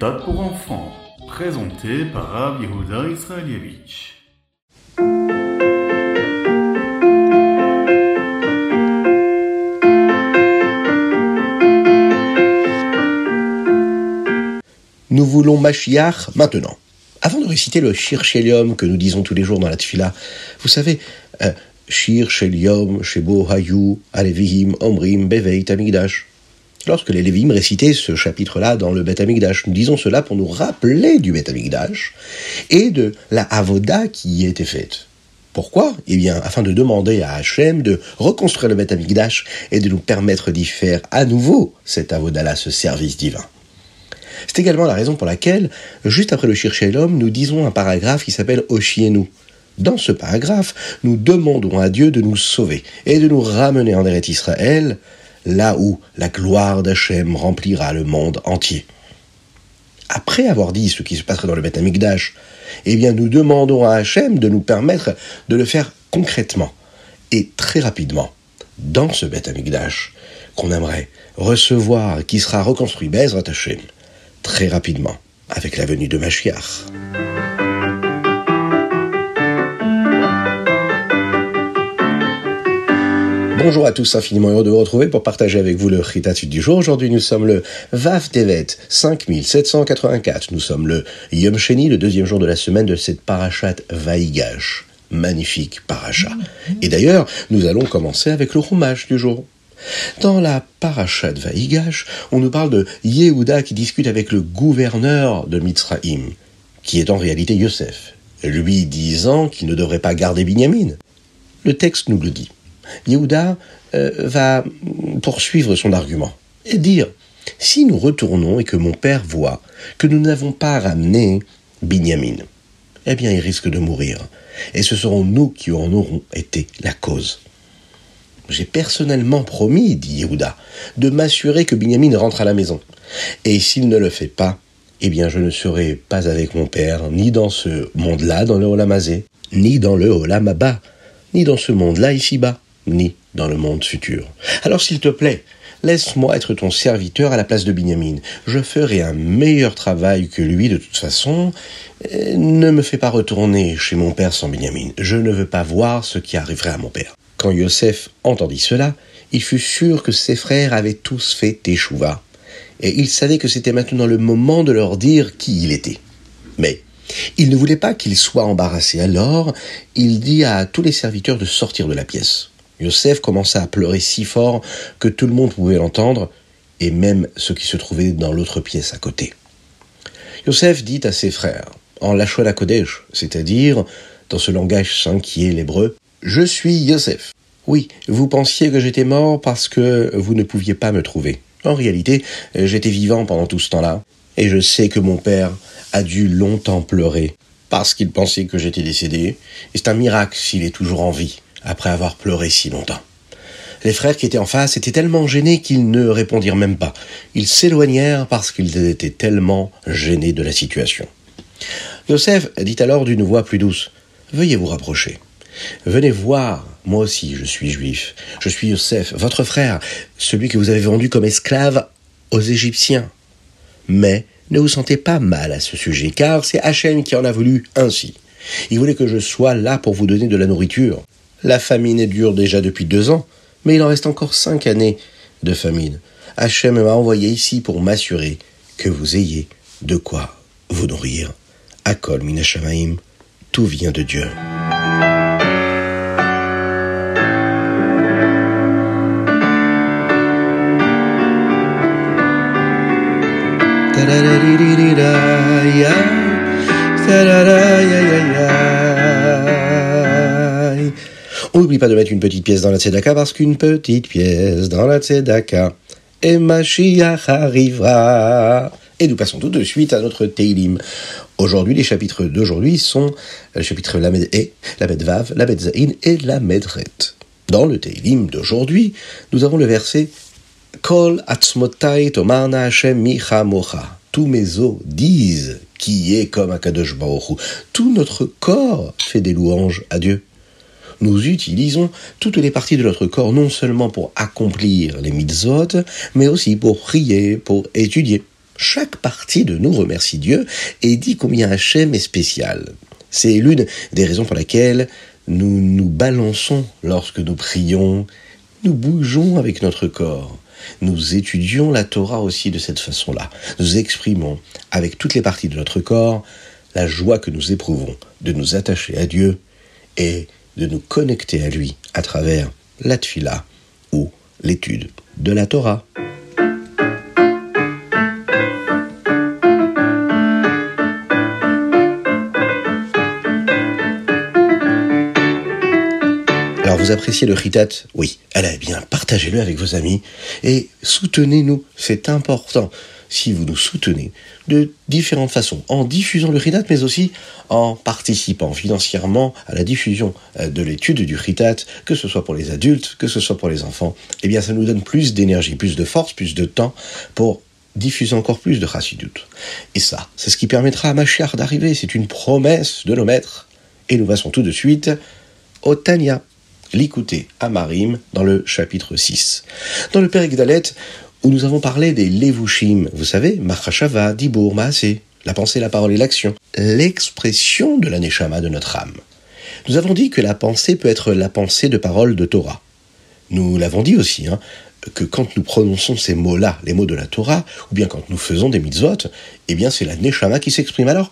méthode pour enfants, présenté par Rav Yehuda Israelievich. Nous voulons Mashiach maintenant. Avant de réciter le Shir Shelium que nous disons tous les jours dans la Tfila, vous savez, euh, Shir Shelium, Shebo Hayu, Alevihim, Omrim, Beveit, Amigdash. Lorsque les Lévim récitaient ce chapitre-là dans le Bet Amigdash, nous disons cela pour nous rappeler du Bet Amigdash et de la Avoda qui y était faite. Pourquoi? Eh bien, afin de demander à Hachem de reconstruire le Bet Amigdash et de nous permettre d'y faire à nouveau cet Avoda-là, ce service divin. C'est également la raison pour laquelle, juste après le Shir Shalom, nous disons un paragraphe qui s'appelle Oshienu. Dans ce paragraphe, nous demandons à Dieu de nous sauver et de nous ramener en Eretz Israël, là où la gloire d'Hachem remplira le monde entier. Après avoir dit ce qui se passerait dans le Beth Amikdash, eh bien, nous demandons à Hachem de nous permettre de le faire concrètement et très rapidement dans ce Beth Amikdash qu'on aimerait recevoir, qui sera reconstruit Bezrat Hachem très rapidement avec la venue de Mashiach. Bonjour à tous, infiniment heureux de vous retrouver pour partager avec vous le Chitat du jour. Aujourd'hui, nous sommes le Vav Tevet 5784. Nous sommes le Yom Sheni, le deuxième jour de la semaine de cette parachat Vaïgash. Magnifique paracha. Et d'ailleurs, nous allons commencer avec le Chumash du jour. Dans la parachat Vaïgash, on nous parle de Yehuda qui discute avec le gouverneur de Mitzraïm, qui est en réalité Yosef, lui disant qu'il ne devrait pas garder Binyamin. Le texte nous le dit. Yehuda euh, va poursuivre son argument et dire si nous retournons et que mon père voit que nous n'avons pas ramené Binyamin, eh bien il risque de mourir, et ce seront nous qui en aurons été la cause. J'ai personnellement promis, dit Yehuda, de m'assurer que Binyamin rentre à la maison. Et s'il ne le fait pas, eh bien je ne serai pas avec mon père, ni dans ce monde-là, dans le Olamazé, ni dans le Olamaba, ni dans ce monde-là ici-bas, ni dans le monde futur. Alors s'il te plaît, laisse-moi être ton serviteur à la place de Binyamin. Je ferai un meilleur travail que lui de toute façon. Ne me fais pas retourner chez mon père sans Binyamin. Je ne veux pas voir ce qui arriverait à mon père. Quand Yosef entendit cela, il fut sûr que ses frères avaient tous fait Teshuva, et il savait que c'était maintenant le moment de leur dire qui il était. Mais il ne voulait pas qu'ils soient embarrassés, alors il dit à tous les serviteurs de sortir de la pièce. Yosef commença à pleurer si fort que tout le monde pouvait l'entendre, et même ceux qui se trouvaient dans l'autre pièce à côté. Yosef dit à ses frères, en lâchant la Kodesh, c'est-à-dire dans ce langage saint qui est l'hébreu, Je suis Yosef. Oui, vous pensiez que j'étais mort parce que vous ne pouviez pas me trouver. En réalité, j'étais vivant pendant tout ce temps-là, et je sais que mon père a dû longtemps pleurer parce qu'il pensait que j'étais décédé, et c'est un miracle s'il est toujours en vie après avoir pleuré si longtemps. Les frères qui étaient en face étaient tellement gênés qu'ils ne répondirent même pas. Ils s'éloignèrent parce qu'ils étaient tellement gênés de la situation. Joseph dit alors d'une voix plus douce, Veuillez vous rapprocher. Venez voir, moi aussi je suis juif. Je suis Joseph, votre frère, celui que vous avez vendu comme esclave aux Égyptiens. Mais ne vous sentez pas mal à ce sujet, car c'est Hachem qui en a voulu ainsi. Il voulait que je sois là pour vous donner de la nourriture. La famine dure déjà depuis deux ans, mais il en reste encore cinq années de famine. Hachem m'a envoyé ici pour m'assurer que vous ayez de quoi vous nourrir. Akol Minashamaim, tout vient de Dieu. N'oublie pas de mettre une petite pièce dans la tzedaka parce qu'une petite pièce dans la tzedaka et Mashiach arrivera. Et nous passons tout de suite à notre Teilim. Aujourd'hui, les chapitres d'aujourd'hui sont le chapitre Lamed E, Lamed Vav, Lamed Zain et Lamed Ret. Dans le Teilim d'aujourd'hui, nous avons le verset Kol atzmotai tomarna Hashem. Tous mes os disent qui est comme Akadosh Baruch Tout notre corps fait des louanges à Dieu nous utilisons toutes les parties de notre corps non seulement pour accomplir les mitzvot, mais aussi pour prier, pour étudier. chaque partie de nous remercie Dieu et dit combien Hachem est spécial. C'est l'une des raisons pour laquelle nous nous balançons lorsque nous prions, nous bougeons avec notre corps. Nous étudions la Torah aussi de cette façon-là. Nous exprimons avec toutes les parties de notre corps la joie que nous éprouvons de nous attacher à Dieu et de nous connecter à lui à travers la tfila ou l'étude de la Torah. Alors vous appréciez le Ritat Oui, allez bien, partagez-le avec vos amis et soutenez-nous, c'est important si vous nous soutenez de différentes façons, en diffusant le Ritat, mais aussi en participant financièrement à la diffusion euh, de l'étude du Ritat, que ce soit pour les adultes, que ce soit pour les enfants, eh bien ça nous donne plus d'énergie, plus de force, plus de temps pour diffuser encore plus de Chassidut. Et ça, c'est ce qui permettra à Machiar d'arriver, c'est une promesse de nos maîtres. Et nous passons tout de suite au Tanya l'écouter à Marim dans le chapitre 6. Dans le Père Dalet, où nous avons parlé des Levushim, vous savez, Machashava, Dibur, Maaseh, la pensée, la parole et l'action, l'expression de la Neshama de notre âme. Nous avons dit que la pensée peut être la pensée de parole de Torah. Nous l'avons dit aussi, hein, que quand nous prononçons ces mots-là, les mots de la Torah, ou bien quand nous faisons des mitzvot, eh bien c'est la Neshama qui s'exprime. Alors,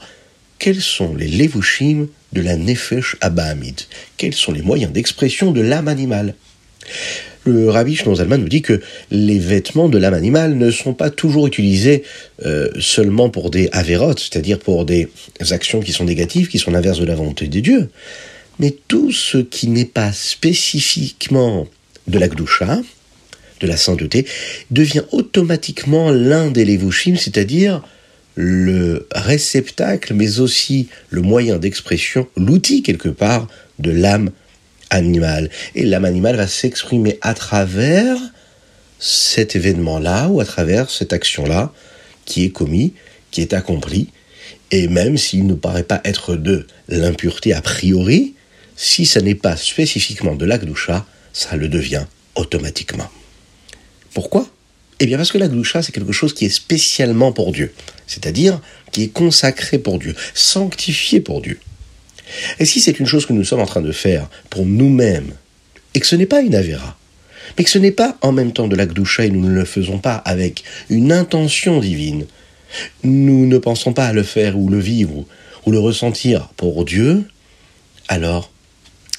quels sont les levushim de la nefesh abahamid Quels sont les moyens d'expression de l'âme animale? Le rabbi Zalman nous dit que les vêtements de l'âme animale ne sont pas toujours utilisés euh, seulement pour des avérotes, c'est-à-dire pour des actions qui sont négatives, qui sont l'inverse de la volonté des dieux, mais tout ce qui n'est pas spécifiquement de la gdusha, de la sainteté, devient automatiquement l'un des levushim, c'est-à-dire le réceptacle, mais aussi le moyen d'expression, l'outil quelque part de l'âme animale. Et l'âme animale va s'exprimer à travers cet événement-là ou à travers cette action-là qui est commis, qui est accomplie. Et même s'il ne paraît pas être de l'impureté a priori, si ça n'est pas spécifiquement de l'akdoucha, ça le devient automatiquement. Pourquoi? Eh bien parce que la gloucha, c'est quelque chose qui est spécialement pour Dieu, c'est-à-dire qui est consacré pour Dieu, sanctifié pour Dieu. Et si c'est une chose que nous sommes en train de faire pour nous-mêmes, et que ce n'est pas une avéra, mais que ce n'est pas en même temps de la gloucha et nous ne le faisons pas avec une intention divine, nous ne pensons pas à le faire ou le vivre ou le ressentir pour Dieu, alors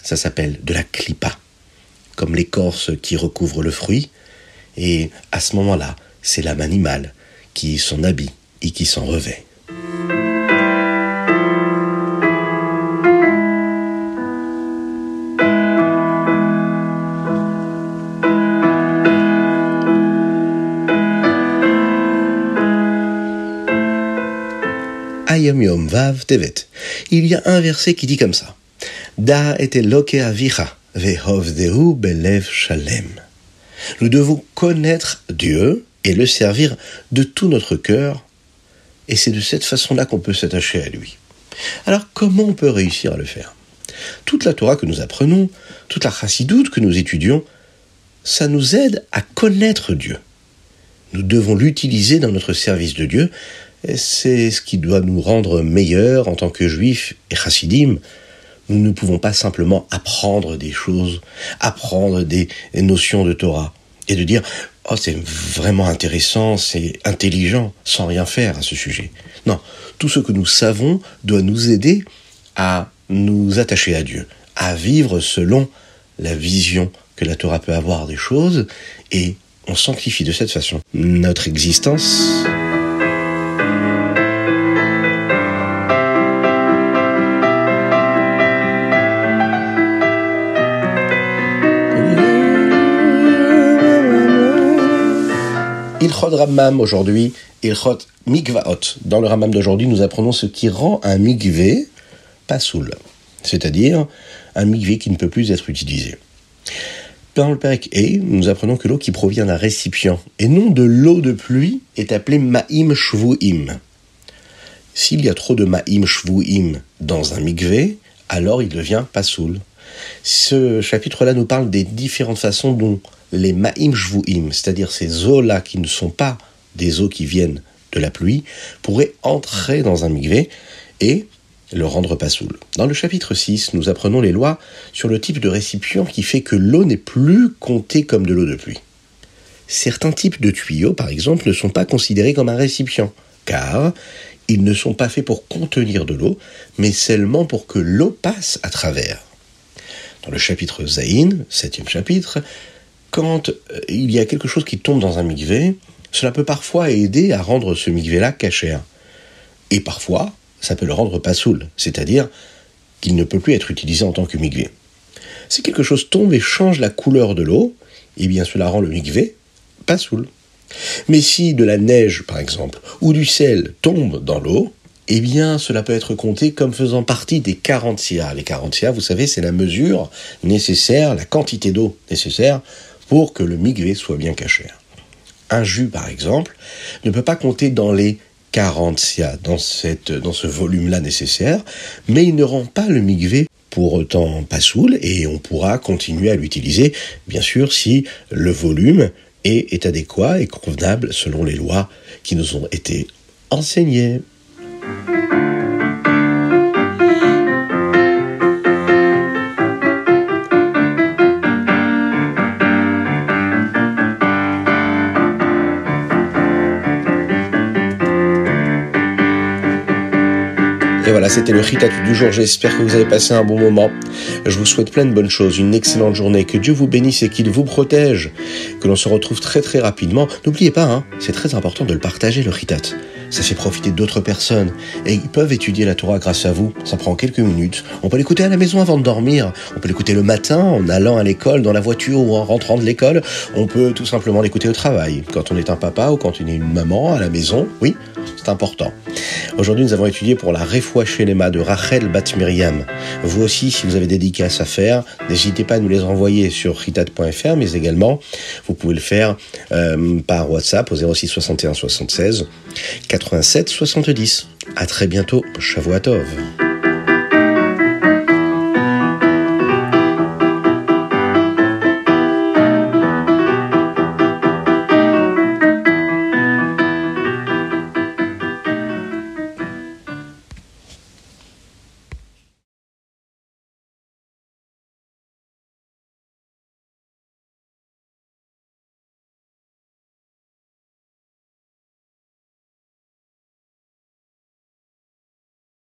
ça s'appelle de la clipa, comme l'écorce qui recouvre le fruit, et à ce moment-là, c'est l'âme animale qui s'en habille et qui s'en revêt. Il y a un verset qui dit comme ça. Da et avicha, vehovdehu belev shalem. Nous devons connaître Dieu et le servir de tout notre cœur, et c'est de cette façon-là qu'on peut s'attacher à lui. Alors comment on peut réussir à le faire? Toute la Torah que nous apprenons, toute la chassidoute que nous étudions, ça nous aide à connaître Dieu. Nous devons l'utiliser dans notre service de Dieu, c'est ce qui doit nous rendre meilleurs en tant que juifs et chassidim, nous ne pouvons pas simplement apprendre des choses, apprendre des notions de Torah et de dire oh c'est vraiment intéressant, c'est intelligent, sans rien faire à ce sujet. Non, tout ce que nous savons doit nous aider à nous attacher à Dieu, à vivre selon la vision que la Torah peut avoir des choses, et on sanctifie de cette façon notre existence. Ilchot Ramam aujourd'hui, Ilchot Mikvaot. Dans le Ramam d'aujourd'hui, nous apprenons ce qui rend un mikvé pasoul, c'est-à-dire un mikvé qui ne peut plus être utilisé. Dans le Perek E, nous apprenons que l'eau qui provient d'un récipient et non de l'eau de pluie est appelée Ma'im Shvu'im. S'il y a trop de Ma'im Shvu'im dans un mikvé, alors il devient pasoul. Ce chapitre-là nous parle des différentes façons dont les ma'im c'est-à-dire ces eaux-là qui ne sont pas des eaux qui viennent de la pluie pourrait entrer dans un migvé et le rendre pas saoul. Dans le chapitre 6, nous apprenons les lois sur le type de récipient qui fait que l'eau n'est plus comptée comme de l'eau de pluie. Certains types de tuyaux, par exemple, ne sont pas considérés comme un récipient, car ils ne sont pas faits pour contenir de l'eau, mais seulement pour que l'eau passe à travers. Dans le chapitre Zaïn, septième chapitre, quand euh, il y a quelque chose qui tombe dans un migvé, cela peut parfois aider à rendre ce migvé-là cachère. Et parfois, ça peut le rendre pas saoul, c'est-à-dire qu'il ne peut plus être utilisé en tant que migvé. Si quelque chose tombe et change la couleur de l'eau, eh bien cela rend le migvé pas saoul. Mais si de la neige, par exemple, ou du sel tombe dans l'eau, eh bien, cela peut être compté comme faisant partie des 40 sia. Les 40 sia, vous savez, c'est la mesure nécessaire, la quantité d'eau nécessaire pour que le migvé soit bien caché. Un jus, par exemple, ne peut pas compter dans les 40 sia, dans, ce volume-là nécessaire, mais il ne rend pas le migvé pour autant pas saoul et on pourra continuer à l'utiliser, bien sûr, si le volume est adéquat et convenable selon les lois qui nous ont été enseignées. Voilà, c'était le Ritatu du jour. J'espère que vous avez passé un bon moment. Je vous souhaite plein de bonnes choses, une excellente journée. Que Dieu vous bénisse et qu'il vous protège. Que l'on se retrouve très très rapidement. N'oubliez pas, hein, c'est très important de le partager, le Ritat. Ça fait profiter d'autres personnes. Et ils peuvent étudier la Torah grâce à vous. Ça prend quelques minutes. On peut l'écouter à la maison avant de dormir. On peut l'écouter le matin en allant à l'école, dans la voiture ou en rentrant de l'école. On peut tout simplement l'écouter au travail. Quand on est un papa ou quand on est une maman à la maison. Oui, c'est important. Aujourd'hui, nous avons étudié pour la Refoua Shelema de Rachel Bat Miriam. Vous aussi, si vous avez des dédicaces à faire, n'hésitez pas à nous les envoyer sur ritat.fr, mais également, vous pouvez le faire euh, par WhatsApp au 06 61 76 87 70. À très bientôt. Shavuatov.